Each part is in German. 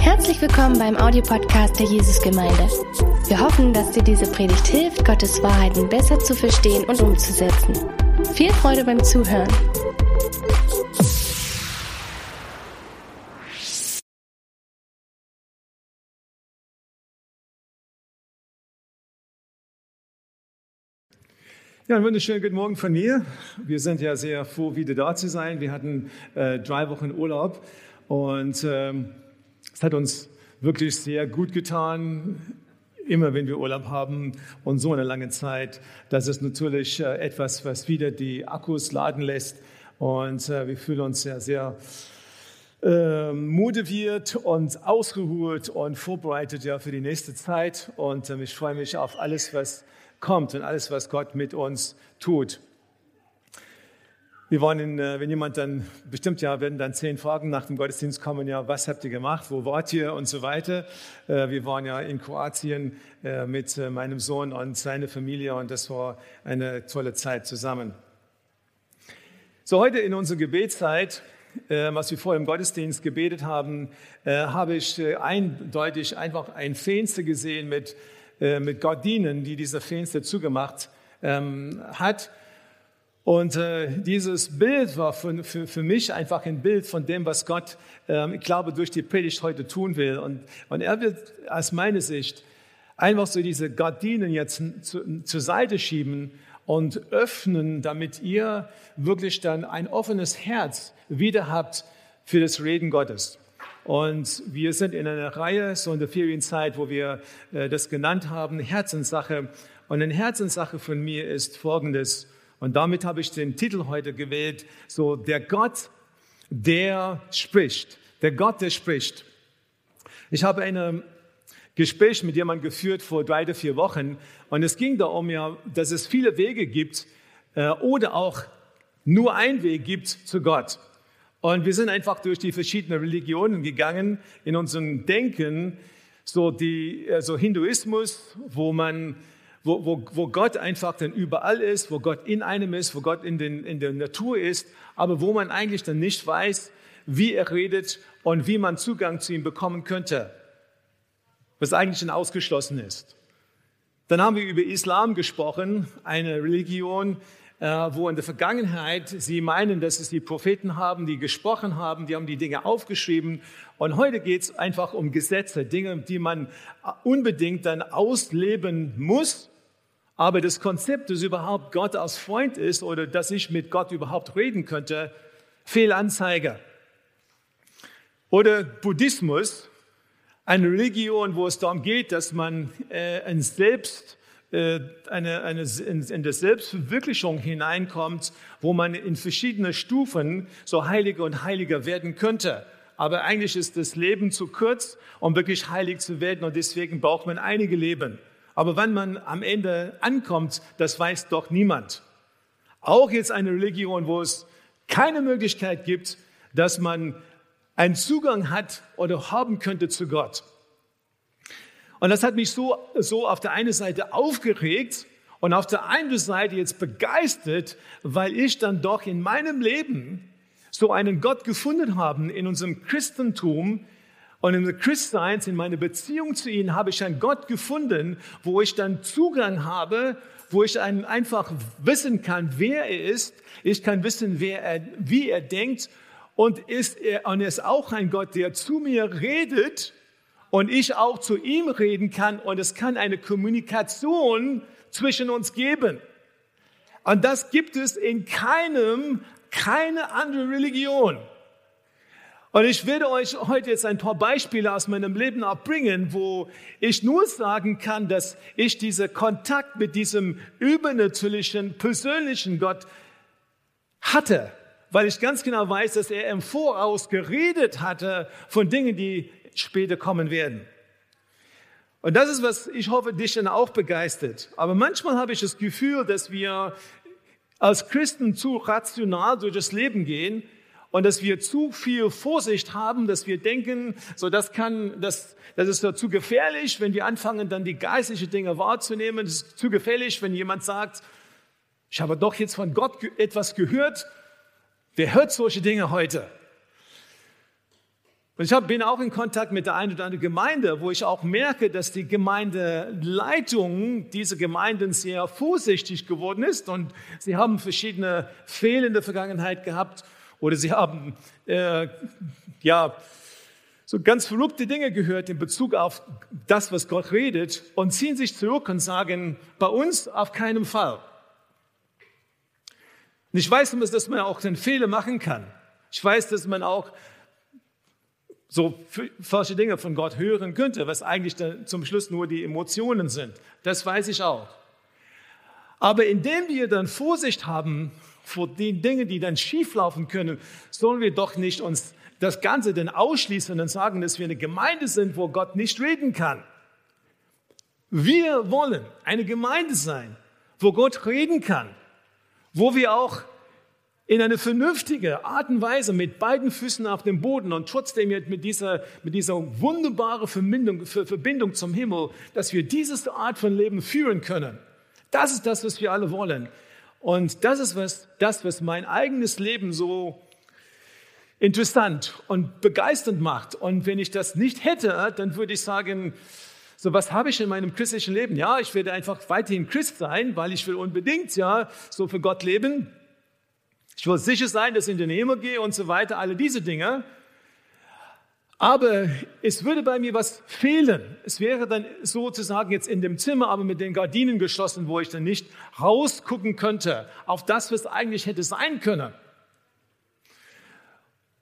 Herzlich willkommen beim Audiopodcast der Jesusgemeinde. Wir hoffen, dass dir diese Predigt hilft, Gottes Wahrheiten besser zu verstehen und umzusetzen. Viel Freude beim Zuhören. Ja, einen wunderschönen guten Morgen von mir. Wir sind ja sehr froh, wieder da zu sein. Wir hatten äh, drei Wochen Urlaub und ähm, es hat uns wirklich sehr gut getan, immer wenn wir Urlaub haben und so eine lange Zeit. Das ist natürlich äh, etwas, was wieder die Akkus laden lässt und äh, wir fühlen uns sehr, sehr äh, motiviert und ausgeruht und vorbereitet ja für die nächste Zeit und äh, ich freue mich auf alles, was kommt und alles, was Gott mit uns tut. Wir wollen, äh, wenn jemand dann, bestimmt ja, werden dann zehn Fragen nach dem Gottesdienst kommen, ja, was habt ihr gemacht, wo wart ihr und so weiter. Äh, wir waren ja in Kroatien äh, mit meinem Sohn und seiner Familie und das war eine tolle Zeit zusammen. So, heute in unserer Gebetszeit, was wir vorher im Gottesdienst gebetet haben, habe ich eindeutig einfach ein Fenster gesehen mit mit Gardinen, die dieser Fenster zugemacht ähm, hat. Und äh, dieses Bild war für, für, für mich einfach ein Bild von dem, was Gott, ähm, ich glaube, durch die Predigt heute tun will. Und, und er wird aus meiner Sicht einfach so diese Gardinen jetzt zu, zur Seite schieben und öffnen, damit ihr wirklich dann ein offenes Herz wieder habt für das Reden Gottes. Und wir sind in einer Reihe, so in der Ferienzeit, wo wir äh, das genannt haben, Herzenssache. Und eine Herzenssache von mir ist folgendes. Und damit habe ich den Titel heute gewählt, so der Gott, der spricht. Der Gott, der spricht. Ich habe ein Gespräch mit jemandem geführt vor drei oder vier Wochen und es ging darum, ja, dass es viele Wege gibt äh, oder auch nur ein Weg gibt zu Gott. Und wir sind einfach durch die verschiedenen Religionen gegangen in unserem Denken, so die, also Hinduismus, wo man, wo, wo, wo Gott einfach dann überall ist, wo Gott in einem ist, wo Gott in, den, in der Natur ist, aber wo man eigentlich dann nicht weiß, wie er redet und wie man Zugang zu ihm bekommen könnte, was eigentlich dann ausgeschlossen ist. Dann haben wir über Islam gesprochen, eine Religion, äh, wo in der Vergangenheit sie meinen, dass es die Propheten haben, die gesprochen haben, die haben die Dinge aufgeschrieben. Und heute geht es einfach um Gesetze, Dinge, die man unbedingt dann ausleben muss. Aber das Konzept, dass überhaupt Gott als Freund ist oder dass ich mit Gott überhaupt reden könnte, Fehlanzeige. Oder Buddhismus, eine Religion, wo es darum geht, dass man äh, ein Selbst äh, eine, eine, in, in der Selbstverwirklichung hineinkommt, wo man in verschiedene Stufen so heiliger und heiliger werden könnte. Aber eigentlich ist das Leben zu kurz, um wirklich heilig zu werden und deswegen braucht man einige Leben. Aber wann man am Ende ankommt, das weiß doch niemand. Auch jetzt eine Religion, wo es keine Möglichkeit gibt, dass man einen Zugang hat oder haben könnte zu Gott. Und das hat mich so, so auf der einen Seite aufgeregt und auf der anderen Seite jetzt begeistert, weil ich dann doch in meinem Leben so einen Gott gefunden habe in unserem Christentum und in der Christsein, in meiner Beziehung zu ihm, habe ich einen Gott gefunden, wo ich dann Zugang habe, wo ich einen einfach wissen kann, wer er ist. Ich kann wissen, wer er, wie er denkt. Und, ist er, und er ist auch ein Gott, der zu mir redet und ich auch zu ihm reden kann und es kann eine Kommunikation zwischen uns geben. Und das gibt es in keinem, keine andere Religion. Und ich werde euch heute jetzt ein paar Beispiele aus meinem Leben abbringen, wo ich nur sagen kann, dass ich diesen Kontakt mit diesem übernatürlichen, persönlichen Gott hatte, weil ich ganz genau weiß, dass er im Voraus geredet hatte von Dingen, die später kommen werden. Und das ist, was ich hoffe, dich dann auch begeistert. Aber manchmal habe ich das Gefühl, dass wir als Christen zu rational durch das Leben gehen und dass wir zu viel Vorsicht haben, dass wir denken, so das kann, das, das ist zu gefährlich, wenn wir anfangen, dann die geistlichen Dinge wahrzunehmen. Das ist zu gefährlich, wenn jemand sagt, ich habe doch jetzt von Gott etwas gehört. Wer hört solche Dinge heute? Und ich bin auch in Kontakt mit der einen oder anderen Gemeinde, wo ich auch merke, dass die Gemeindeleitung diese Gemeinden sehr vorsichtig geworden ist und sie haben verschiedene Fehler in der Vergangenheit gehabt oder sie haben äh, ja so ganz verrückte Dinge gehört in Bezug auf das, was Gott redet und ziehen sich zurück und sagen, bei uns auf keinen Fall. Und ich weiß, dass man auch den Fehler machen kann. Ich weiß, dass man auch so falsche Dinge von Gott hören könnte, was eigentlich zum Schluss nur die Emotionen sind. Das weiß ich auch. Aber indem wir dann Vorsicht haben vor den Dingen, die dann schieflaufen können, sollen wir doch nicht uns das Ganze dann ausschließen und sagen, dass wir eine Gemeinde sind, wo Gott nicht reden kann. Wir wollen eine Gemeinde sein, wo Gott reden kann, wo wir auch in eine vernünftige Art und Weise mit beiden Füßen auf dem Boden und trotzdem mit dieser, mit dieser wunderbaren Verbindung, Verbindung zum Himmel, dass wir diese Art von Leben führen können. Das ist das, was wir alle wollen. Und das ist was, das, was mein eigenes Leben so interessant und begeisternd macht. Und wenn ich das nicht hätte, dann würde ich sagen, so was habe ich in meinem christlichen Leben? Ja, ich werde einfach weiterhin Christ sein, weil ich will unbedingt ja so für Gott leben. Ich will sicher sein, dass ich in den Himmel gehe und so weiter, alle diese Dinge. Aber es würde bei mir was fehlen. Es wäre dann sozusagen jetzt in dem Zimmer, aber mit den Gardinen geschlossen, wo ich dann nicht rausgucken könnte auf das, was eigentlich hätte sein können.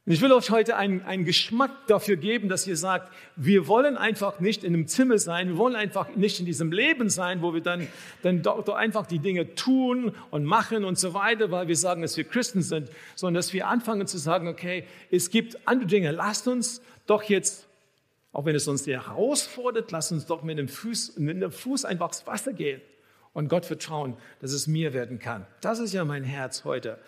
Und ich will euch heute einen, einen Geschmack dafür geben, dass ihr sagt, wir wollen einfach nicht in einem Zimmer sein, wir wollen einfach nicht in diesem Leben sein, wo wir dann, dann doch, doch einfach die Dinge tun und machen und so weiter, weil wir sagen, dass wir Christen sind, sondern dass wir anfangen zu sagen, okay, es gibt andere Dinge, lasst uns doch jetzt, auch wenn es uns sehr herausfordert, lasst uns doch mit dem Fuß, mit dem Fuß einfach ins Wasser gehen und Gott vertrauen, dass es mir werden kann. Das ist ja mein Herz heute.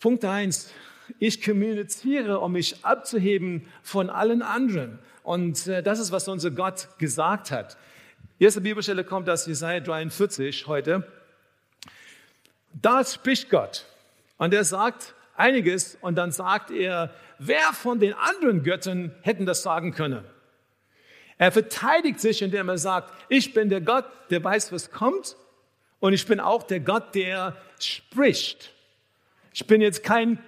Punkt eins ich kommuniziere, um mich abzuheben von allen anderen. Und äh, das ist, was unser Gott gesagt hat. Erste Bibelstelle kommt aus Jesaja 43 heute. Da spricht Gott. Und er sagt einiges und dann sagt er, wer von den anderen Göttern hätten das sagen können? Er verteidigt sich, indem er sagt, ich bin der Gott, der weiß, was kommt. Und ich bin auch der Gott, der spricht. Ich bin jetzt kein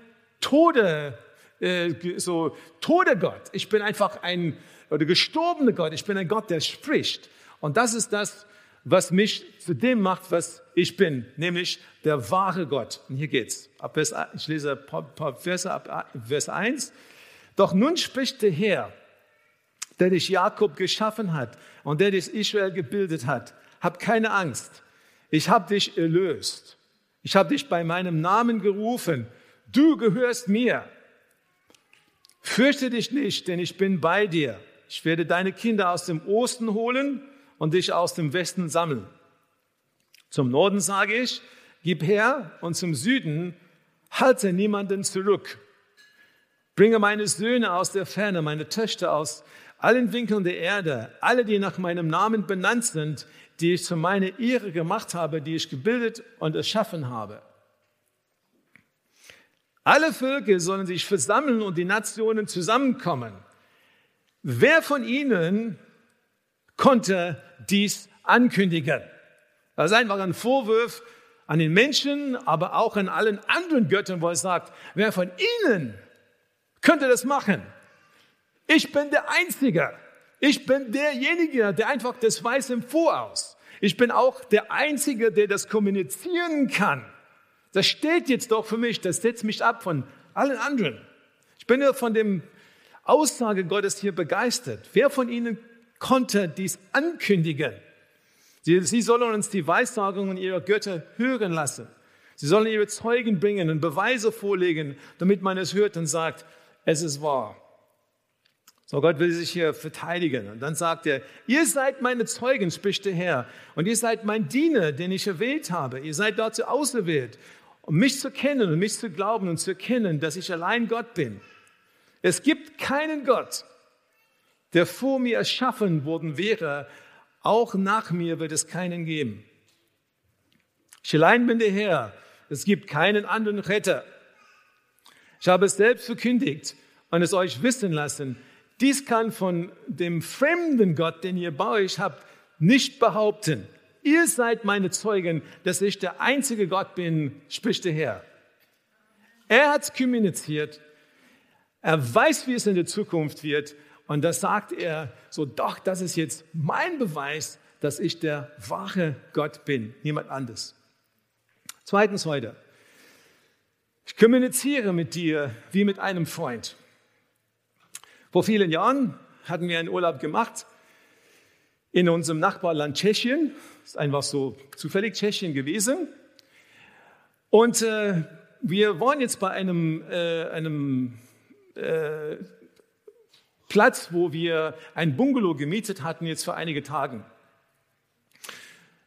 Tode, äh, so Tode Gott. Ich bin einfach ein oder gestorbene Gott. Ich bin ein Gott, der spricht. Und das ist das, was mich zu dem macht, was ich bin, nämlich der wahre Gott. Und hier geht's. Ab Vers, ich lese ein paar Verse ab Vers 1. Doch nun spricht der Herr, der dich Jakob geschaffen hat und der dich Israel gebildet hat. Hab keine Angst. Ich habe dich erlöst. Ich habe dich bei meinem Namen gerufen du gehörst mir. Fürchte dich nicht, denn ich bin bei dir. Ich werde deine Kinder aus dem Osten holen und dich aus dem Westen sammeln. Zum Norden sage ich, gib her und zum Süden halte niemanden zurück. Bringe meine Söhne aus der Ferne, meine Töchter aus allen Winkeln der Erde, alle, die nach meinem Namen benannt sind, die ich zu meiner Ehre gemacht habe, die ich gebildet und erschaffen habe. Alle Völker sollen sich versammeln und die Nationen zusammenkommen. Wer von ihnen konnte dies ankündigen? Das ist einfach ein Vorwurf an den Menschen, aber auch an allen anderen Göttern, wo er sagt, wer von ihnen könnte das machen? Ich bin der Einzige. Ich bin derjenige, der einfach das weiß im Voraus. Ich bin auch der Einzige, der das kommunizieren kann. Das steht jetzt doch für mich, das setzt mich ab von allen anderen. Ich bin ja von dem Aussage Gottes hier begeistert. Wer von Ihnen konnte dies ankündigen? Sie, sie sollen uns die Weissagungen ihrer Götter hören lassen. Sie sollen ihre Zeugen bringen und Beweise vorlegen, damit man es hört und sagt, es ist wahr. So, Gott will sich hier verteidigen. Und dann sagt er, ihr seid meine Zeugen, spricht der Herr. Und ihr seid mein Diener, den ich erwählt habe. Ihr seid dazu auserwählt um mich zu kennen und mich zu glauben und zu erkennen, dass ich allein Gott bin. Es gibt keinen Gott, der vor mir erschaffen worden wäre. Auch nach mir wird es keinen geben. Ich allein bin der Herr. Es gibt keinen anderen Retter. Ich habe es selbst verkündigt und es euch wissen lassen, dies kann von dem fremden Gott, den ihr bei euch habt, nicht behaupten. Ihr seid meine Zeugen, dass ich der einzige Gott bin, spricht der Herr. Er hat es kommuniziert. Er weiß, wie es in der Zukunft wird. Und das sagt er so, doch, das ist jetzt mein Beweis, dass ich der wahre Gott bin, niemand anders. Zweitens heute. Ich kommuniziere mit dir wie mit einem Freund. Vor vielen Jahren hatten wir einen Urlaub gemacht in unserem Nachbarland Tschechien. Das ist einfach so zufällig Tschechien gewesen. Und äh, wir waren jetzt bei einem, äh, einem äh, Platz, wo wir ein Bungalow gemietet hatten, jetzt für einige Tage.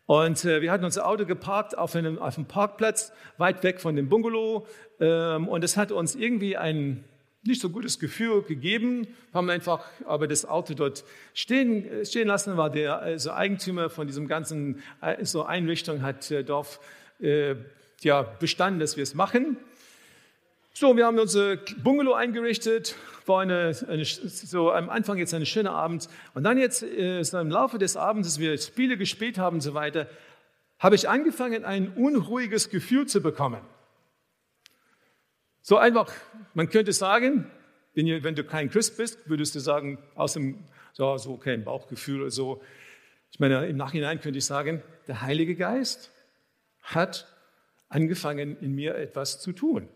Und äh, wir hatten unser Auto geparkt auf einem, auf einem Parkplatz, weit weg von dem Bungalow. Ähm, und es hat uns irgendwie ein nicht so gutes Gefühl gegeben. Haben einfach aber das Auto dort stehen, stehen lassen, war der also Eigentümer von diesem ganzen äh, so Einrichtung, hat äh, darauf äh, ja, bestanden, dass wir es machen. So, wir haben unser Bungalow eingerichtet, war eine, eine, so am Anfang jetzt ein schöner Abend. Und dann jetzt äh, so im Laufe des Abends, als wir Spiele gespielt haben und so weiter, habe ich angefangen, ein unruhiges Gefühl zu bekommen. So einfach, man könnte sagen, wenn, du kein Christ bist, würdest du sagen, aus dem, so, so okay, Bauchgefühl oder so. Ich meine, im Nachhinein könnte ich sagen, der Heilige Geist hat angefangen, in mir etwas zu tun.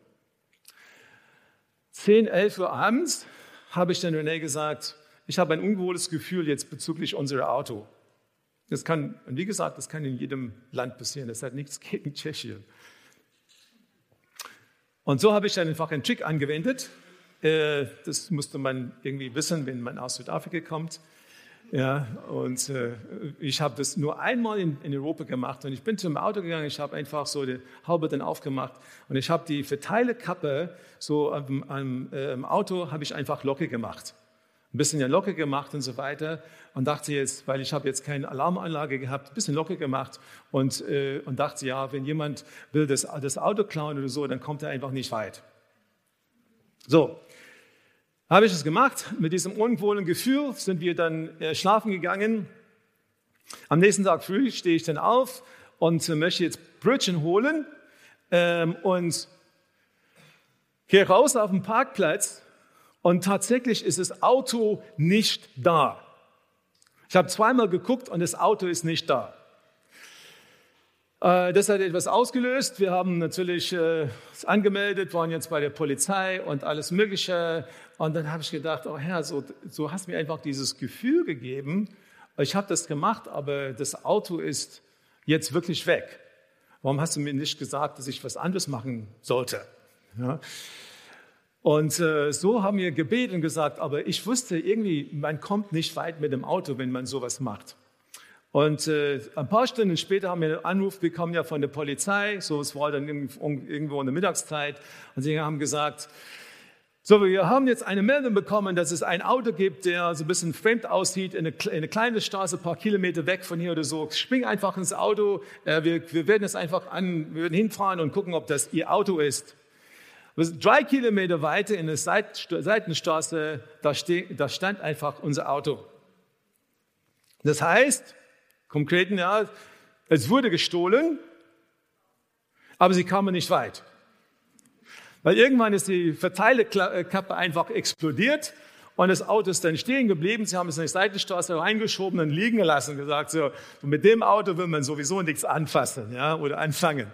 10, 11 Uhr abends habe ich dann René gesagt, ich habe ein ungewohntes Gefühl jetzt bezüglich unserer Auto. Das kann, und wie gesagt, das kann in jedem Land passieren. Das hat nichts gegen Tschechien. Und so habe ich dann einfach einen Trick angewendet. Äh, das musste man irgendwie wissen, wenn man aus Südafrika kommt. Ja, und äh, ich habe das nur einmal in, in, Europa gemacht und ich bin zum Auto gegangen, ich habe einfach so die Haube dann aufgemacht und ich habe die Verteilekappe so am, am äh, Auto habe ich einfach locker gemacht. Ein bisschen ja locker gemacht und so weiter und dachte jetzt, weil ich habe jetzt keine Alarmanlage gehabt, ein bisschen locker gemacht und, äh, und dachte, ja, wenn jemand will das, das Auto klauen oder so, dann kommt er einfach nicht weit. So, habe ich es gemacht. Mit diesem unwohlen Gefühl sind wir dann äh, schlafen gegangen. Am nächsten Tag früh stehe ich dann auf und möchte jetzt Brötchen holen ähm, und gehe raus auf den Parkplatz und tatsächlich ist das Auto nicht da. Ich habe zweimal geguckt und das Auto ist nicht da. Äh, das hat etwas ausgelöst. Wir haben natürlich äh, angemeldet, waren jetzt bei der Polizei und alles Mögliche. Und dann habe ich gedacht, oh Herr, so, so hast mir einfach dieses Gefühl gegeben. Ich habe das gemacht, aber das Auto ist jetzt wirklich weg. Warum hast du mir nicht gesagt, dass ich was anderes machen sollte? Ja. Und äh, so haben wir gebeten und gesagt, aber ich wusste irgendwie, man kommt nicht weit mit dem Auto, wenn man sowas macht. Und äh, ein paar Stunden später haben wir einen Anruf bekommen ja von der Polizei, so es war dann irgendwo in der Mittagszeit, und sie haben gesagt, so, wir haben jetzt eine Meldung bekommen, dass es ein Auto gibt, der so ein bisschen fremd aussieht, in eine, in eine kleine Straße, ein paar Kilometer weg von hier oder so. Spring einfach ins Auto, äh, wir, wir werden es einfach an, wir werden hinfahren und gucken, ob das Ihr Auto ist. Drei Kilometer weiter in der Seitenstraße, da, ste, da stand einfach unser Auto. Das heißt, konkreten ja, es wurde gestohlen, aber sie kamen nicht weit. Weil irgendwann ist die Verteilekappe einfach explodiert und das Auto ist dann stehen geblieben. Sie haben es in die Seitenstraße reingeschoben und liegen gelassen und gesagt, so, mit dem Auto will man sowieso nichts anfassen ja, oder anfangen.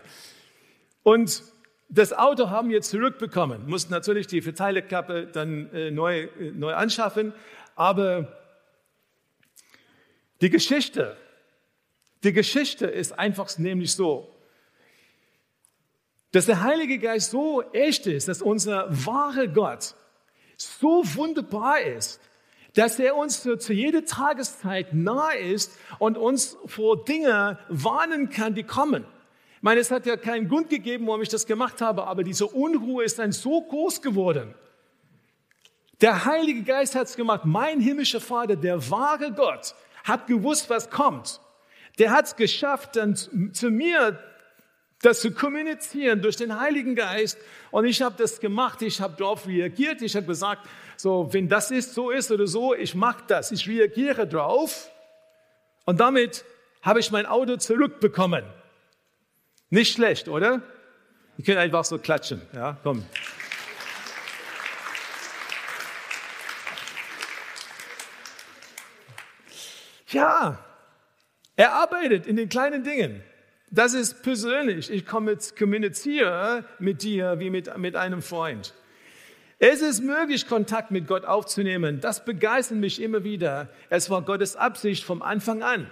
Und das Auto haben wir zurückbekommen, mussten natürlich die Verteilekappe dann äh, neu, äh, neu anschaffen, aber die Geschichte die Geschichte ist einfach nämlich so, dass der Heilige Geist so echt ist, dass unser wahre Gott so wunderbar ist, dass er uns zu, jeder Tageszeit nahe ist und uns vor Dinge warnen kann, die kommen. Ich meine, es hat ja keinen Grund gegeben, warum ich das gemacht habe, aber diese Unruhe ist dann so groß geworden. Der Heilige Geist hat es gemacht. Mein himmlischer Vater, der wahre Gott, hat gewusst, was kommt der hat es geschafft, dann zu mir das zu kommunizieren durch den Heiligen Geist. Und ich habe das gemacht, ich habe darauf reagiert, ich habe gesagt, so, wenn das ist, so ist oder so, ich mache das, ich reagiere drauf. Und damit habe ich mein Auto zurückbekommen. Nicht schlecht, oder? Ihr könnt einfach so klatschen. Ja, komm. Ja, er arbeitet in den kleinen Dingen. Das ist persönlich. Ich kommuniziere mit dir wie mit, mit einem Freund. Es ist möglich, Kontakt mit Gott aufzunehmen. Das begeistert mich immer wieder. Es war Gottes Absicht vom Anfang an.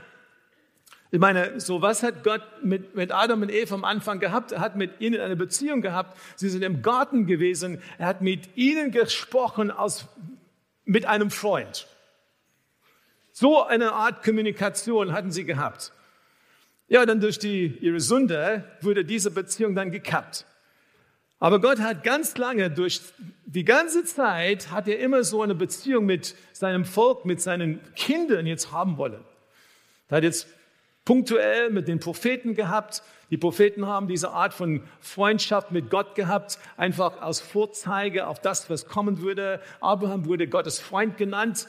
Ich meine, so was hat Gott mit, mit Adam und Eva am Anfang gehabt? Er hat mit ihnen eine Beziehung gehabt. Sie sind im Garten gewesen. Er hat mit ihnen gesprochen als mit einem Freund. So eine Art Kommunikation hatten sie gehabt. Ja, dann durch die, ihre Sünde wurde diese Beziehung dann gekappt. Aber Gott hat ganz lange, durch die ganze Zeit, hat er immer so eine Beziehung mit seinem Volk, mit seinen Kindern jetzt haben wollen. Er hat jetzt punktuell mit den Propheten gehabt. Die Propheten haben diese Art von Freundschaft mit Gott gehabt, einfach als Vorzeige auf das, was kommen würde. Abraham wurde Gottes Freund genannt.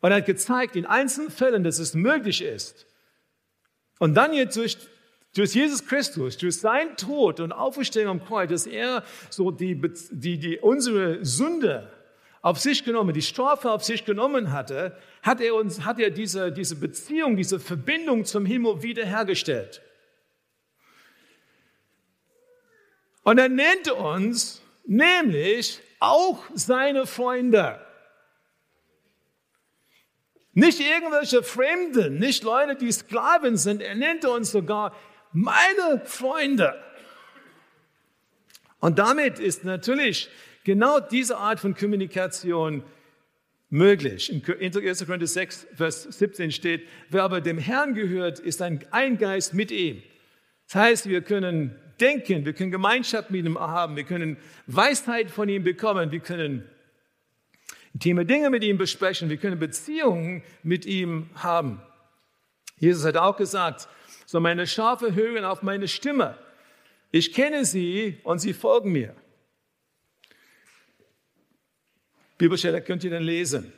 Und er hat gezeigt in einzelnen Fällen, dass es möglich ist. Und dann jetzt durch, durch Jesus Christus, durch seinen Tod und Auferstehung am Kreuz, dass er so die, die, die, unsere Sünde auf sich genommen, die Strafe auf sich genommen hatte, hat er uns, hat er diese, diese Beziehung, diese Verbindung zum Himmel wiederhergestellt. Und er nennt uns nämlich auch seine Freunde. Nicht irgendwelche Fremden, nicht Leute, die Sklaven sind. Er nennt uns sogar meine Freunde. Und damit ist natürlich genau diese Art von Kommunikation möglich. In 1. Korinther 6, Vers 17 steht, wer aber dem Herrn gehört, ist ein, ein Geist mit ihm. Das heißt, wir können denken, wir können Gemeinschaft mit ihm haben, wir können Weisheit von ihm bekommen, wir können intime Dinge mit ihm besprechen, wir können Beziehungen mit ihm haben. Jesus hat auch gesagt, so meine Schafe hören auf meine Stimme. Ich kenne sie und sie folgen mir. Bibelstelle könnt ihr dann lesen.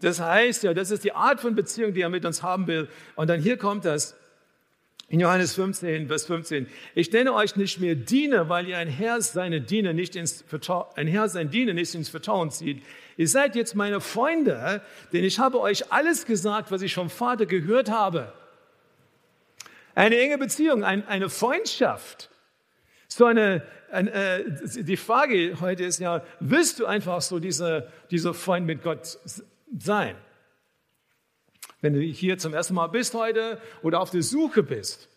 Das heißt ja, das ist die Art von Beziehung, die er mit uns haben will. Und dann hier kommt das. In Johannes 15, Vers 15. Ich nenne euch nicht mehr Diener, weil ihr ein Herr seine Diener nicht ins Vertrauen, ein Herr sein Diener nicht ins Vertrauen zieht. Ihr seid jetzt meine Freunde, denn ich habe euch alles gesagt, was ich vom Vater gehört habe. Eine enge Beziehung, ein, eine Freundschaft. So eine, eine, äh, die Frage heute ist ja, willst du einfach so dieser, dieser Freund mit Gott sein? Wenn du hier zum ersten Mal bist heute oder auf der Suche bist,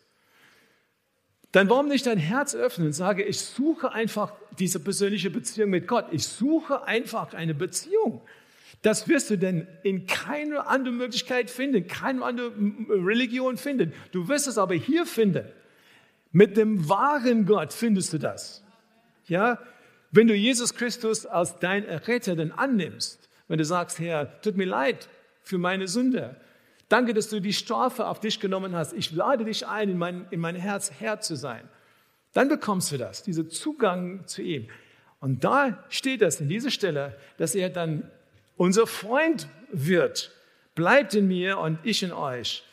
dann warum nicht dein Herz öffnen und sage, ich suche einfach diese persönliche Beziehung mit Gott. Ich suche einfach eine Beziehung. Das wirst du denn in keiner anderen Möglichkeit finden, keine andere Religion finden. Du wirst es aber hier finden. Mit dem wahren Gott findest du das. Ja? Wenn du Jesus Christus als dein Retter dann annimmst, wenn du sagst, Herr, tut mir leid für meine Sünde, Danke, dass du die Strafe auf dich genommen hast. Ich lade dich ein, in mein, in mein Herz Herr zu sein. Dann bekommst du das, diesen Zugang zu ihm. Und da steht das in dieser Stelle, dass er dann unser Freund wird. Bleibt in mir und ich in euch.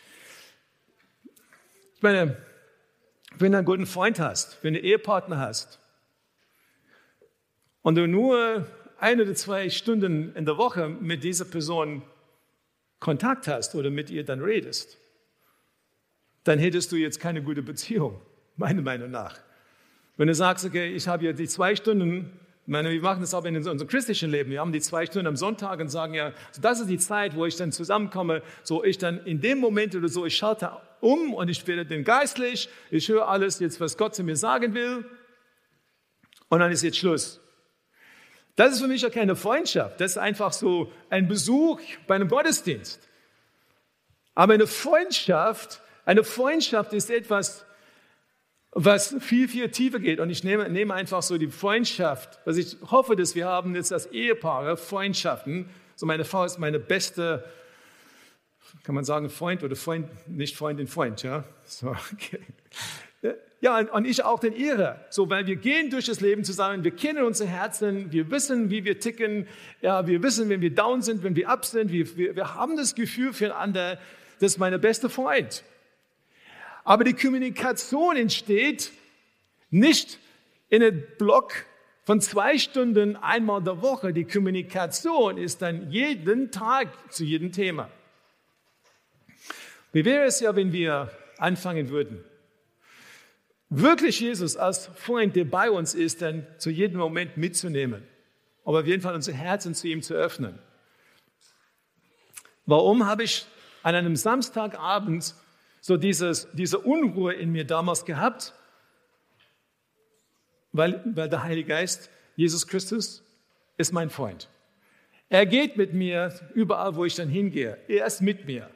Ich meine, wenn du einen guten Freund hast, wenn du einen Ehepartner hast und du nur eine oder zwei Stunden in der Woche mit dieser Person Kontakt hast oder mit ihr dann redest, dann hättest du jetzt keine gute Beziehung, meiner Meinung nach. Wenn du sagst, okay, ich habe ja die zwei Stunden, meine, wir machen das auch in unserem christlichen Leben, wir haben die zwei Stunden am Sonntag und sagen ja, das ist die Zeit, wo ich dann zusammenkomme, so ich dann in dem Moment oder so, ich schalte um und ich werde dann geistlich, ich höre alles jetzt, was Gott zu mir sagen will und dann ist jetzt Schluss. Das ist für mich ja keine Freundschaft. Das ist einfach so ein Besuch bei einem Gottesdienst. Aber eine Freundschaft, eine Freundschaft ist etwas, was viel, viel tiefer geht. Und ich nehme, nehme einfach so die Freundschaft, was ich hoffe, dass wir haben jetzt als Ehepaare Freundschaften. So meine Frau ist meine beste, kann man sagen, Freund oder Freund, nicht Freundin, Freund, ja. So, okay. Ja, und ich auch den ihre. So, weil wir gehen durch das Leben zusammen, wir kennen unsere Herzen, wir wissen, wie wir ticken, ja, wir wissen, wenn wir down sind, wenn wir up sind, wir, wir, wir haben das Gefühl füreinander, das ist mein bester Freund. Aber die Kommunikation entsteht nicht in einem Block von zwei Stunden einmal der Woche. Die Kommunikation ist dann jeden Tag zu jedem Thema. Wie wäre es ja, wenn wir anfangen würden, wirklich Jesus als Freund, der bei uns ist, dann zu jedem Moment mitzunehmen. Aber auf jeden Fall unser Herzen zu ihm zu öffnen. Warum habe ich an einem Samstagabend so dieses, diese Unruhe in mir damals gehabt? Weil, weil der Heilige Geist, Jesus Christus, ist mein Freund. Er geht mit mir überall, wo ich dann hingehe. Er ist mit mir.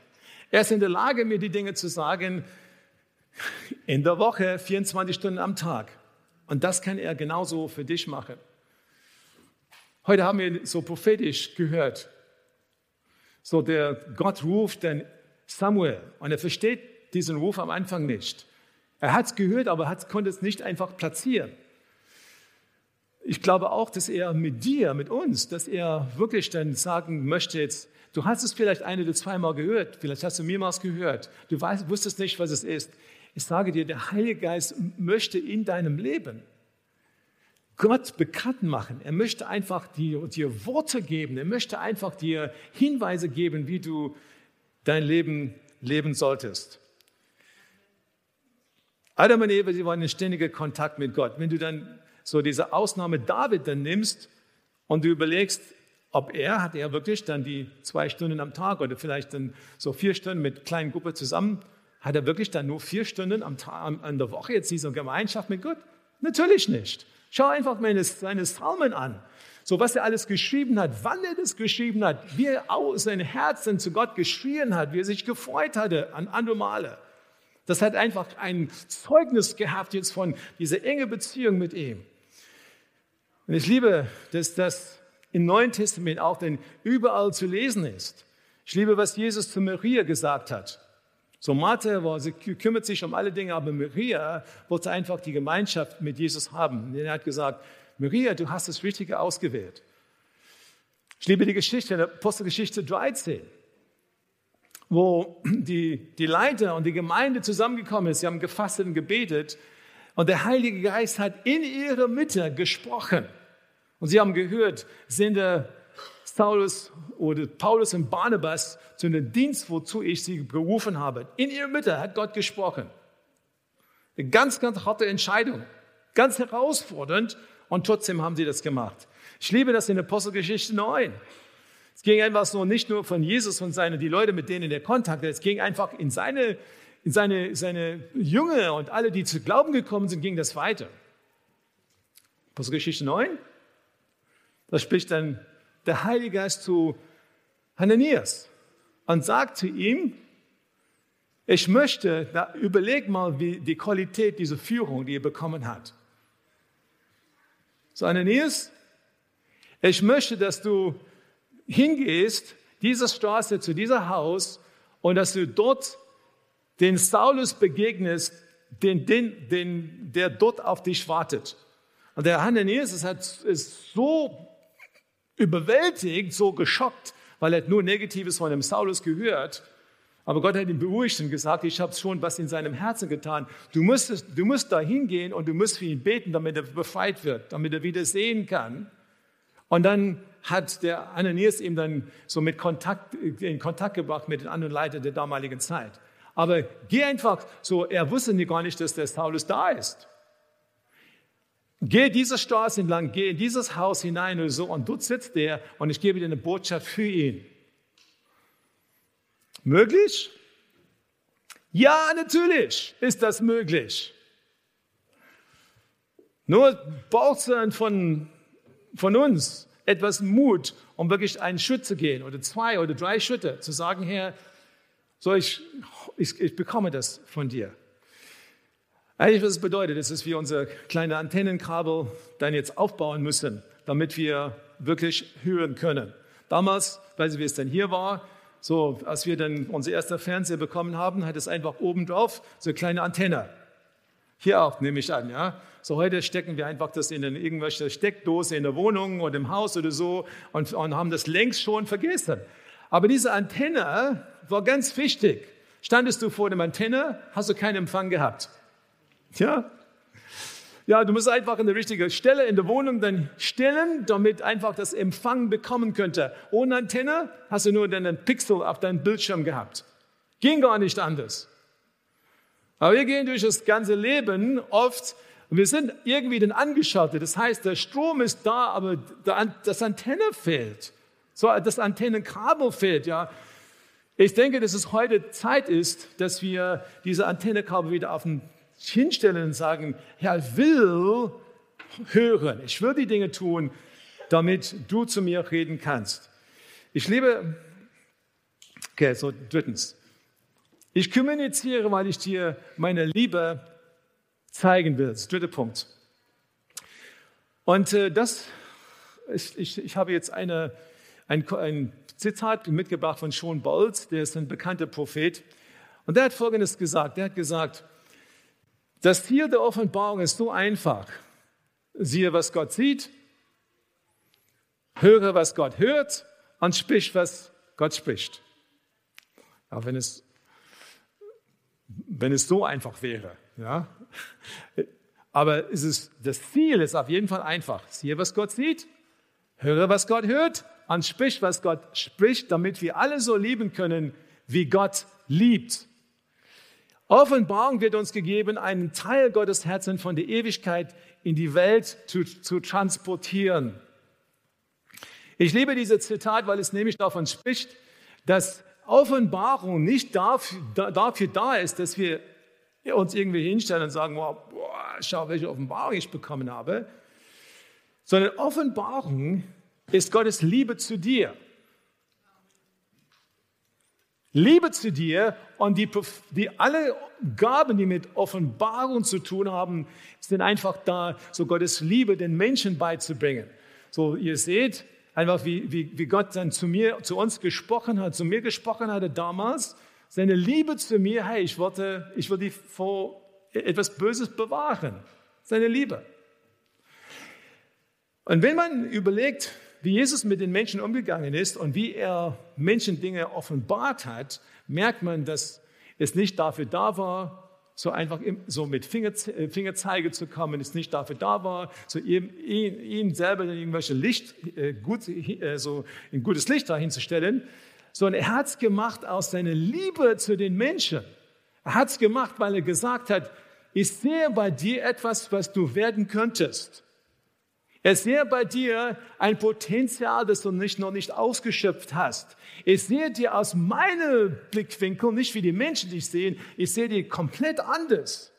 Er ist in der Lage, mir die Dinge zu sagen, in der Woche 24 Stunden am Tag. Und das kann er genauso für dich machen. Heute haben wir so prophetisch gehört. So der Gott ruft dann Samuel und er versteht diesen Ruf am Anfang nicht. Er hat es gehört, aber hat, konnte es nicht einfach platzieren. Ich glaube auch, dass er mit dir, mit uns, dass er wirklich dann sagen möchte jetzt, du hast es vielleicht eine oder zweimal gehört, vielleicht hast du mehrmals gehört, du weißt, wusstest nicht, was es ist. Ich sage dir, der Heilige Geist möchte in deinem Leben Gott bekannt machen. Er möchte einfach dir, dir Worte geben. Er möchte einfach dir Hinweise geben, wie du dein Leben leben solltest. Adam und Eva, sie waren in ständiger Kontakt mit Gott. Wenn du dann so diese Ausnahme David dann nimmst und du überlegst, ob er, hat er wirklich dann die zwei Stunden am Tag oder vielleicht dann so vier Stunden mit kleinen Gruppe zusammen hat er wirklich dann nur vier Stunden am Tag, an der Woche jetzt diese Gemeinschaft mit Gott? Natürlich nicht. Schau einfach meine, seine Psalmen an. So was er alles geschrieben hat, wann er das geschrieben hat, wie er aus seinem Herzen zu Gott geschrien hat, wie er sich gefreut hatte an andere Male. Das hat einfach ein Zeugnis gehabt jetzt von dieser enge Beziehung mit ihm. Und ich liebe, dass das im Neuen Testament auch denn überall zu lesen ist. Ich liebe, was Jesus zu Maria gesagt hat. So Martha war, sie kümmert sich um alle Dinge, aber Maria wollte einfach die Gemeinschaft mit Jesus haben. Und er hat gesagt, Maria, du hast das Richtige ausgewählt. Ich liebe die Geschichte, der Apostelgeschichte 13, wo die, die Leiter und die Gemeinde zusammengekommen ist. Sie haben gefastet und gebetet und der Heilige Geist hat in ihrer Mitte gesprochen. Und sie haben gehört, sind der Saulus oder Paulus und Barnabas zu einem Dienst, wozu ich sie gerufen habe. In ihrer Mitte hat Gott gesprochen. Eine ganz, ganz harte Entscheidung. Ganz herausfordernd. Und trotzdem haben sie das gemacht. Ich liebe das in Apostelgeschichte 9. Es ging einfach so nicht nur von Jesus und seine, die Leute, mit denen er Kontakt hat. Es ging einfach in seine, in seine, seine Jünger und alle, die zu Glauben gekommen sind, ging das weiter. Apostelgeschichte 9. Da spricht dann der Heilige Geist zu Hananias und sagt zu ihm, ich möchte, da überleg mal, wie die Qualität dieser Führung, die er bekommen hat. So, Ananias, ich möchte, dass du hingehst, dieser Straße zu dieser Haus und dass du dort den Saulus begegnest, den, den, den, der dort auf dich wartet. Und der Hananias ist, ist so überwältigt, so geschockt, weil er nur Negatives von dem Saulus gehört. Aber Gott hat ihn beruhigt und gesagt, ich habe schon was in seinem Herzen getan. Du musst, du musst da hingehen und du musst für ihn beten, damit er befreit wird, damit er wieder sehen kann. Und dann hat der Ananias ihm dann so mit Kontakt, in Kontakt gebracht mit den anderen Leitern der damaligen Zeit. Aber geh einfach so, er wusste gar nicht, dass der Saulus da ist. Geh diese Straße entlang, geh in dieses Haus hinein oder so und dort sitzt er und ich gebe dir eine Botschaft für ihn. Möglich? Ja, natürlich ist das möglich. Nur braucht es von, von uns etwas Mut, um wirklich einen Schritt zu gehen oder zwei oder drei Schritte, zu sagen, Herr, so ich, ich, ich bekomme das von dir. Eigentlich, was es bedeutet, ist, dass wir unsere kleine Antennenkabel dann jetzt aufbauen müssen, damit wir wirklich hören können. Damals, weiß ich, wie es denn hier war, so, als wir dann unser erster Fernseher bekommen haben, hat es einfach oben drauf so eine kleine Antenne. Hier auch, nehme ich an, ja. So heute stecken wir einfach das in irgendwelche Steckdose in der Wohnung oder im Haus oder so und, und haben das längst schon vergessen. Aber diese Antenne war ganz wichtig. Standest du vor dem Antenne, hast du keinen Empfang gehabt. Ja? Ja, du musst einfach an der richtigen Stelle in der Wohnung dann stellen, damit einfach das Empfang bekommen könnte. Ohne Antenne hast du nur einen Pixel auf deinem Bildschirm gehabt. Ging gar nicht anders. Aber wir gehen durch das ganze Leben oft und wir sind irgendwie dann angeschaltet. Das heißt, der Strom ist da, aber das Antenne fehlt. So, das Antennenkabel fehlt, ja. Ich denke, dass es heute Zeit ist, dass wir diese Antennekabel wieder auf den hinstellen und sagen, Herr, ich will hören, ich will die Dinge tun, damit du zu mir reden kannst. Ich liebe, okay, so drittens, ich kommuniziere, weil ich dir meine Liebe zeigen will. Das dritte Punkt. Und äh, das, ich, ich, ich habe jetzt eine, ein, ein Zitat mitgebracht von Sean Bolt, der ist ein bekannter Prophet. Und der hat Folgendes gesagt. Der hat gesagt, das Ziel der Offenbarung ist so einfach. Siehe, was Gott sieht, höre, was Gott hört und sprich, was Gott spricht. Auch wenn es wenn es so einfach wäre. Ja? Aber es ist, das Ziel ist auf jeden Fall einfach. Siehe, was Gott sieht, höre, was Gott hört und sprich, was Gott spricht, damit wir alle so lieben können, wie Gott liebt. Offenbarung wird uns gegeben, einen Teil Gottes Herzen von der Ewigkeit in die Welt zu, zu transportieren. Ich liebe dieses Zitat, weil es nämlich davon spricht, dass Offenbarung nicht dafür, dafür da ist, dass wir uns irgendwie hinstellen und sagen, boah, schau, welche Offenbarung ich bekommen habe, sondern Offenbarung ist Gottes Liebe zu dir. Liebe zu dir und die, die alle Gaben, die mit Offenbarung zu tun haben, sind einfach da, so Gottes Liebe den Menschen beizubringen. So, ihr seht, Einfach wie, wie, wie Gott dann zu mir, zu uns gesprochen hat, zu mir gesprochen hatte damals. Seine Liebe zu mir, hey, ich wollte, ich wollte die vor etwas Böses bewahren. Seine Liebe. Und wenn man überlegt, wie Jesus mit den Menschen umgegangen ist und wie er Menschen Dinge offenbart hat, merkt man, dass es nicht dafür da war, so einfach so mit Finger, Fingerzeige zu kommen, ist nicht dafür da war, so ihm, ihn, ihn selber in irgendwelche Licht, äh, gut, äh, so ein gutes Licht dahinzustellen, sondern er hat es gemacht aus seiner Liebe zu den Menschen. Er hat es gemacht, weil er gesagt hat, ich sehe bei dir etwas, was du werden könntest. Ich sehe bei dir ein Potenzial, das du nicht, noch nicht ausgeschöpft hast. Ich sehe dir aus meinem Blickwinkel, nicht wie die Menschen dich sehen, ich sehe dir komplett anders.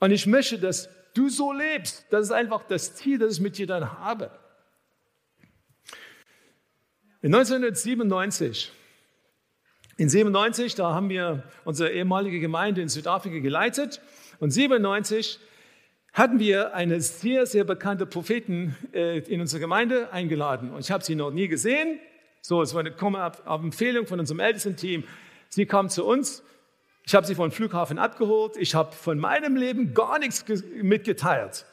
Und ich möchte, dass du so lebst. Das ist einfach das Ziel, das ich mit dir dann habe. In 1997, in 97, da haben wir unsere ehemalige Gemeinde in Südafrika geleitet. Und 97 hatten wir eine sehr, sehr bekannte Propheten äh, in unsere Gemeinde eingeladen. Und ich habe sie noch nie gesehen. So, es war eine komme auf Empfehlung von unserem ältesten Team. Sie kam zu uns. Ich habe sie vom Flughafen abgeholt. Ich habe von meinem Leben gar nichts mitgeteilt.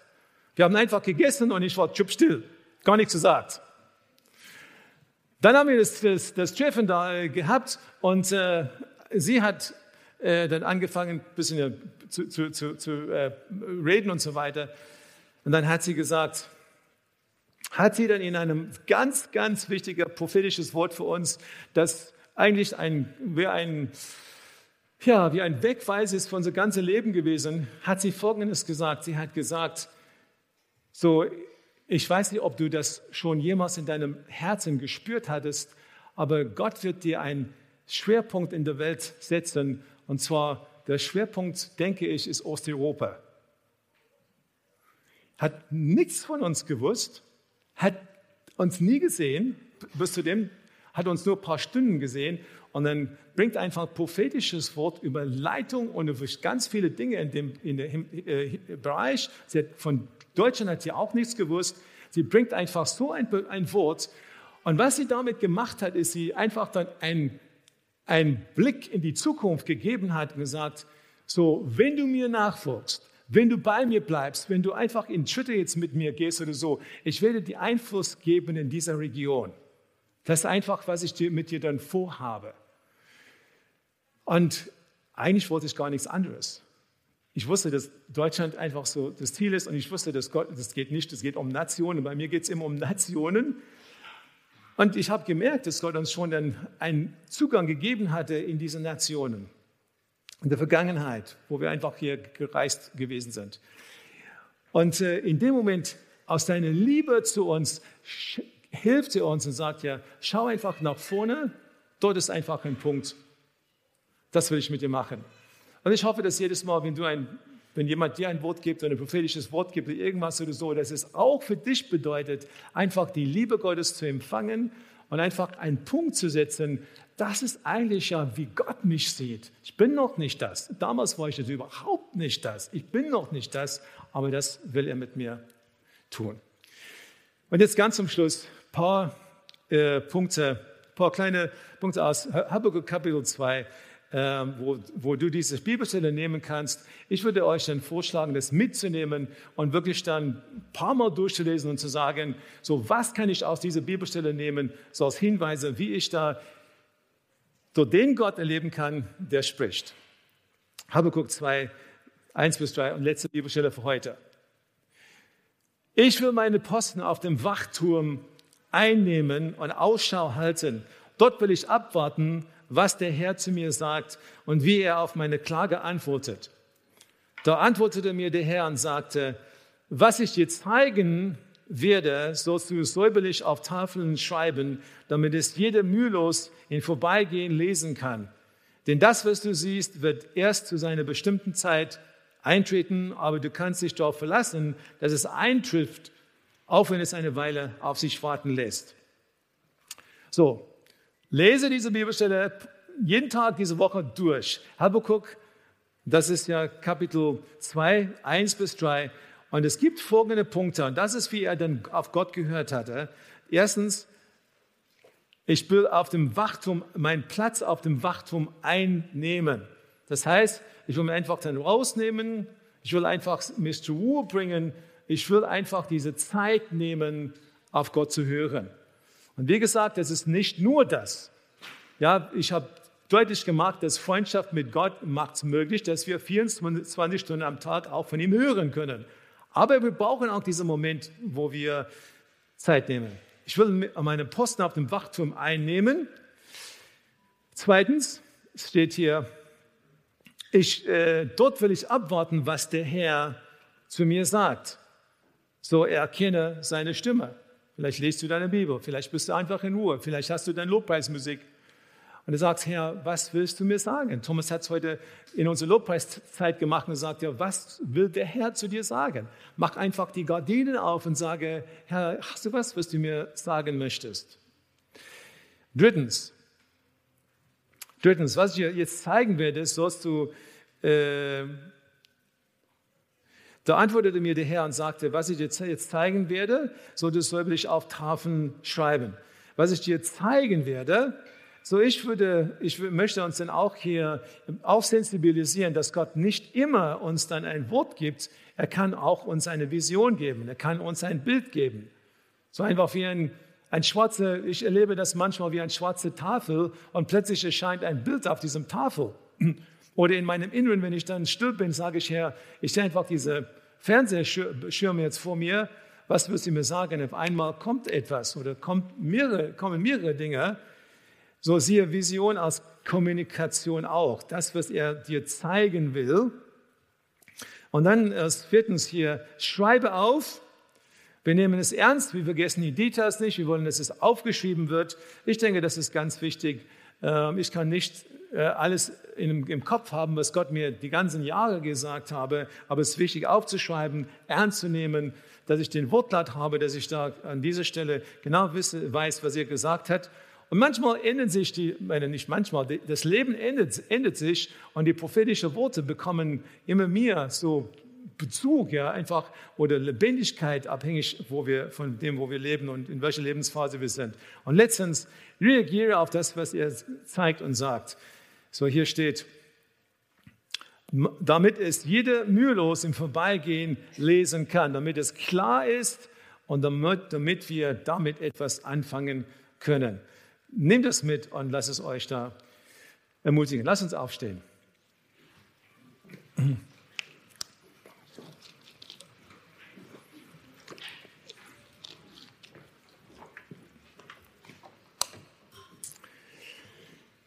Wir haben einfach gegessen und ich war still. Gar nichts gesagt. Dann haben wir das, das, das Treffen da äh, gehabt und äh, sie hat äh, dann angefangen, ein bisschen zu, zu, zu, zu äh, reden und so weiter. Und dann hat sie gesagt, hat sie dann in einem ganz, ganz wichtiger prophetisches Wort für uns, das eigentlich ein, wie ein, ja, wie ein Wegweis ist für unser ganzes Leben gewesen, hat sie Folgendes gesagt. Sie hat gesagt, so, ich weiß nicht, ob du das schon jemals in deinem Herzen gespürt hattest, aber Gott wird dir einen Schwerpunkt in der Welt setzen, und zwar der Schwerpunkt, denke ich, ist Osteuropa. Hat nichts von uns gewusst, hat uns nie gesehen, bis zu dem hat uns nur ein paar Stunden gesehen und dann bringt einfach prophetisches Wort über Leitung und über ganz viele Dinge in dem, in dem äh, Bereich. Hat, von Deutschland hat sie auch nichts gewusst. Sie bringt einfach so ein, ein Wort. Und was sie damit gemacht hat, ist sie einfach dann ein einen Blick in die Zukunft gegeben hat und gesagt, so, wenn du mir nachfolgst, wenn du bei mir bleibst, wenn du einfach in Schritte jetzt mit mir gehst oder so, ich werde dir Einfluss geben in dieser Region. Das ist einfach, was ich dir, mit dir dann vorhabe. Und eigentlich wollte ich gar nichts anderes. Ich wusste, dass Deutschland einfach so das Ziel ist und ich wusste, dass Gott, das geht nicht, es geht um Nationen. Bei mir geht es immer um Nationen. Und ich habe gemerkt, dass Gott uns schon einen Zugang gegeben hatte in diese Nationen. In der Vergangenheit, wo wir einfach hier gereist gewesen sind. Und äh, in dem Moment, aus deiner Liebe zu uns, hilft er uns und sagt ja, schau einfach nach vorne, dort ist einfach ein Punkt. Das will ich mit dir machen. Und ich hoffe, dass jedes Mal, wenn, du ein, wenn jemand dir ein Wort gibt oder ein prophetisches Wort gibt irgendwas oder so, dass es auch für dich bedeutet, einfach die Liebe Gottes zu empfangen und einfach einen Punkt zu setzen, das ist eigentlich ja, wie Gott mich sieht. Ich bin noch nicht das. Damals war ich das überhaupt nicht das. Ich bin noch nicht das, aber das will er mit mir tun. Und jetzt ganz zum Schluss ein paar äh, Punkte, paar kleine Punkte aus Habakkuk Kapitel 2. Ähm, wo, wo du diese Bibelstelle nehmen kannst. Ich würde euch dann vorschlagen, das mitzunehmen und wirklich dann ein paar Mal durchzulesen und zu sagen, so was kann ich aus dieser Bibelstelle nehmen, so als Hinweise, wie ich da durch den Gott erleben kann, der spricht. Habakkuk 2, 1 bis 3 und letzte Bibelstelle für heute. Ich will meine Posten auf dem Wachturm einnehmen und Ausschau halten. Dort will ich abwarten, was der Herr zu mir sagt und wie er auf meine Klage antwortet. Da antwortete mir der Herr und sagte, was ich dir zeigen werde, sollst du säuberlich auf Tafeln schreiben, damit es jeder mühelos in Vorbeigehen lesen kann. Denn das, was du siehst, wird erst zu seiner bestimmten Zeit eintreten, aber du kannst dich darauf verlassen, dass es eintrifft, auch wenn es eine Weile auf sich warten lässt. So, Lese diese Bibelstelle jeden Tag diese Woche durch. Habakkuk, das ist ja Kapitel 2, 1 bis 3. Und es gibt folgende Punkte. Und das ist, wie er dann auf Gott gehört hatte. Erstens, ich will auf dem Wachturm, meinen Platz auf dem Wachturm einnehmen. Das heißt, ich will mich einfach dann rausnehmen. Ich will einfach mich zur Ruhe bringen. Ich will einfach diese Zeit nehmen, auf Gott zu hören. Und wie gesagt, es ist nicht nur das. Ja, ich habe deutlich gemacht, dass Freundschaft mit Gott macht es möglich, dass wir 24 Stunden am Tag auch von ihm hören können. Aber wir brauchen auch diesen Moment, wo wir Zeit nehmen. Ich will meine Posten auf dem Wachturm einnehmen. Zweitens steht hier, ich, äh, dort will ich abwarten, was der Herr zu mir sagt. So erkenne seine Stimme. Vielleicht liest du deine Bibel, vielleicht bist du einfach in Ruhe, vielleicht hast du deine Lobpreismusik. Und du sagst, Herr, was willst du mir sagen? Thomas hat es heute in unserer Lobpreiszeit gemacht und sagt, ja, was will der Herr zu dir sagen? Mach einfach die Gardinen auf und sage, Herr, hast du was, was du mir sagen möchtest? Drittens, drittens, was ich dir jetzt zeigen werde, sollst du äh, da antwortete mir der Herr und sagte, was ich dir jetzt zeigen werde, solltest du säuberlich auf Tafeln schreiben. Was ich dir zeigen werde, so ich würde, ich möchte uns dann auch hier auch sensibilisieren, dass Gott nicht immer uns dann ein Wort gibt, er kann auch uns eine Vision geben, er kann uns ein Bild geben. So einfach wie ein, ein schwarze, ich erlebe das manchmal wie eine schwarze Tafel und plötzlich erscheint ein Bild auf diesem Tafel. Oder in meinem Inneren, wenn ich dann still bin, sage ich, Herr, ich sehe einfach diese Fernsehschirme jetzt vor mir. Was wirst du mir sagen? Auf einmal kommt etwas oder kommt mehrere, kommen mehrere Dinge. So siehe Vision als Kommunikation auch. Das, was er dir zeigen will. Und dann als viertens hier, schreibe auf. Wir nehmen es ernst, wir vergessen die Details nicht, wir wollen, dass es aufgeschrieben wird. Ich denke, das ist ganz wichtig. Ähm, ich kann nicht äh, alles im Kopf haben, was Gott mir die ganzen Jahre gesagt habe, aber es ist wichtig aufzuschreiben, ernst zu nehmen, dass ich den Wortlaut habe, dass ich da an dieser Stelle genau wisse, weiß, was er gesagt hat. Und manchmal ändern sich die, meine nicht manchmal, das Leben endet, endet sich und die prophetischen Worte bekommen immer mehr so Bezug, ja, einfach oder Lebendigkeit abhängig, wo wir, von dem, wo wir leben und in welcher Lebensphase wir sind. Und letztens reagiere auf das, was er zeigt und sagt. So, hier steht, damit es jeder mühelos im Vorbeigehen lesen kann, damit es klar ist und damit, damit wir damit etwas anfangen können. Nehmt es mit und lasst es euch da ermutigen. Lasst uns aufstehen.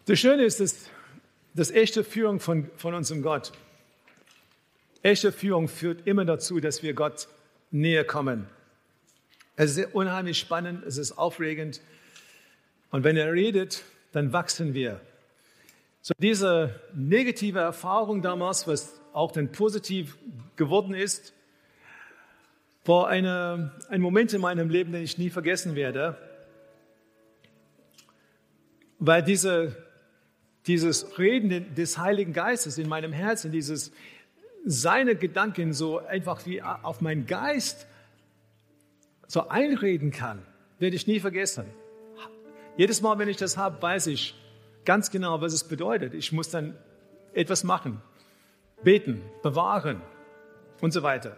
Das Schöne ist, dass, dass echte Führung von, von unserem Gott, echte Führung führt immer dazu, dass wir Gott näher kommen. Es ist unheimlich spannend, es ist aufregend. Und wenn er redet, dann wachsen wir. So diese negative Erfahrung damals, was auch dann positiv geworden ist, war eine, ein Moment in meinem Leben, den ich nie vergessen werde, weil diese dieses Reden des Heiligen Geistes in meinem Herzen, dieses seine Gedanken so einfach wie auf meinen Geist so einreden kann, werde ich nie vergessen. Jedes Mal, wenn ich das habe, weiß ich ganz genau, was es bedeutet. Ich muss dann etwas machen, beten, bewahren und so weiter.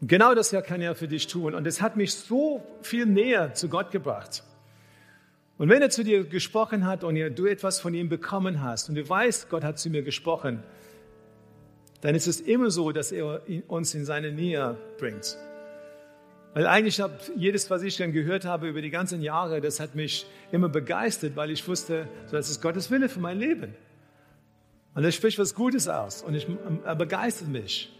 Genau das kann er für dich tun. Und es hat mich so viel näher zu Gott gebracht. Und wenn er zu dir gesprochen hat und du etwas von ihm bekommen hast und du weißt, Gott hat zu mir gesprochen, dann ist es immer so, dass er uns in seine Nähe bringt. Weil eigentlich habe jedes, was ich dann gehört habe über die ganzen Jahre, das hat mich immer begeistert, weil ich wusste, das ist Gottes Wille für mein Leben. Und er spricht was Gutes aus und ich, er begeistert mich.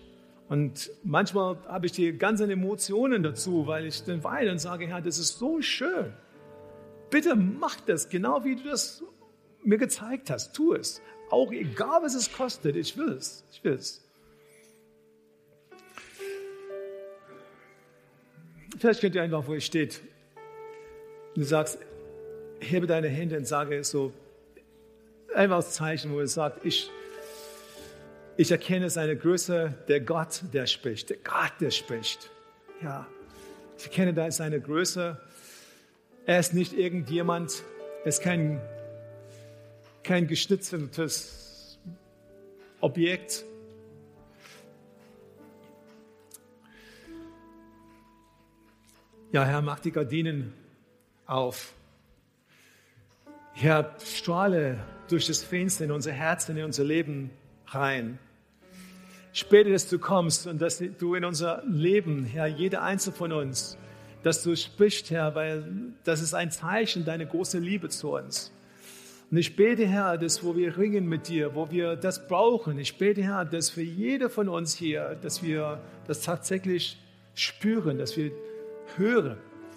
Und manchmal habe ich die ganzen Emotionen dazu, weil ich dann weine und sage, Herr, das ist so schön. Bitte mach das, genau wie du das mir gezeigt hast. Tu es. Auch egal, was es kostet. Ich will es. Ich will es. Vielleicht könnt ihr einfach, wo ihr steht, du sagst, hebe deine Hände und sage so, einfach das Zeichen, wo er sagt, ich, ich erkenne seine Größe, der Gott, der spricht, der Gott, der spricht. Ja, ich erkenne da seine Größe er ist nicht irgendjemand, er ist kein, kein geschnitzeltes Objekt. Ja, Herr, mach die Gardinen auf. Herr, strahle durch das Fenster in unser Herz, in unser Leben rein. Bete, dass du kommst und dass du in unser Leben, Herr, jeder Einzelne von uns, dass du sprichst, Herr, weil das ist ein Zeichen deiner großen Liebe zu uns. Und ich bete, Herr, dass wo wir ringen mit dir, wo wir das brauchen, ich bete, Herr, dass für jeder von uns hier, dass wir das tatsächlich spüren, dass wir hören,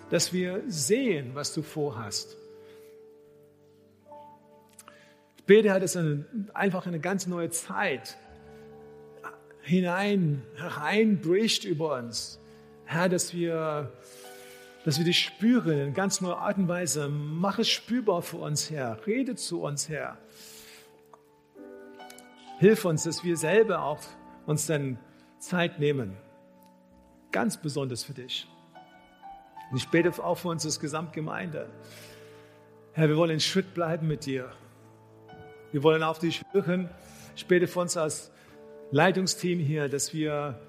dass wir sehen, was du vorhast. Ich bete, Herr, dass eine, einfach eine ganz neue Zeit hinein, hereinbricht über uns. Herr, dass wir dass wir dich spüren in ganz neuer Art und Weise. Mach es spürbar für uns, Herr. Rede zu uns, Herr. Hilf uns, dass wir selber auch uns dann Zeit nehmen. Ganz besonders für dich. Und ich bete auch für uns als Gesamtgemeinde. Herr, wir wollen in Schritt bleiben mit dir. Wir wollen auf dich hören. Ich bete für uns als Leitungsteam hier, dass wir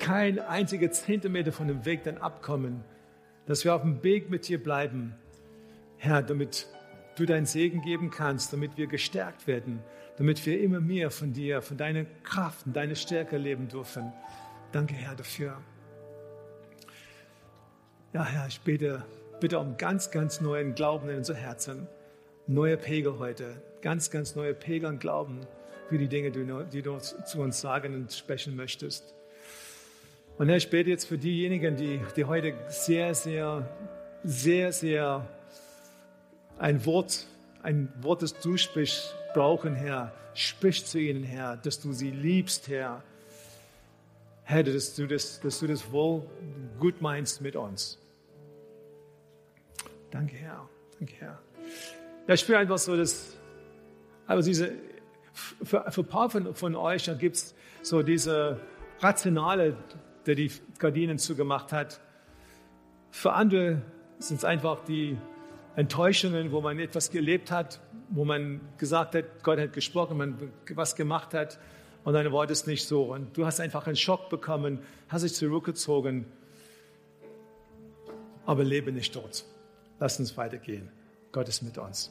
kein einziger Zentimeter von dem Weg dann abkommen, dass wir auf dem Weg mit dir bleiben, Herr, damit du deinen Segen geben kannst, damit wir gestärkt werden, damit wir immer mehr von dir, von deiner Kraft und deiner Stärke leben dürfen. Danke, Herr, dafür. Ja, Herr, ich bete bitte um ganz, ganz neuen Glauben in unser Herzen. Neue Pegel heute, ganz, ganz neue Pegel und Glauben für die Dinge, die du zu uns sagen und sprechen möchtest. Und Herr, ich bete jetzt für diejenigen, die, die heute sehr, sehr, sehr, sehr ein Wort, ein Wort, das du sprichst, brauchen, Herr. Sprich zu ihnen, Herr, dass du sie liebst, Herr. Herr, dass du das, dass du das wohl gut meinst mit uns. Danke, Herr. Danke, Herr. Ja, ich spüre einfach so, dass, aber diese, für, für ein paar von, von euch, da gibt es so diese rationale der die Gardinen zugemacht hat. Für andere sind es einfach die Enttäuschungen, wo man etwas gelebt hat, wo man gesagt hat, Gott hat gesprochen, man was gemacht hat und dann war ist nicht so. Und du hast einfach einen Schock bekommen, hast dich zurückgezogen. Aber lebe nicht dort. Lass uns weitergehen. Gott ist mit uns.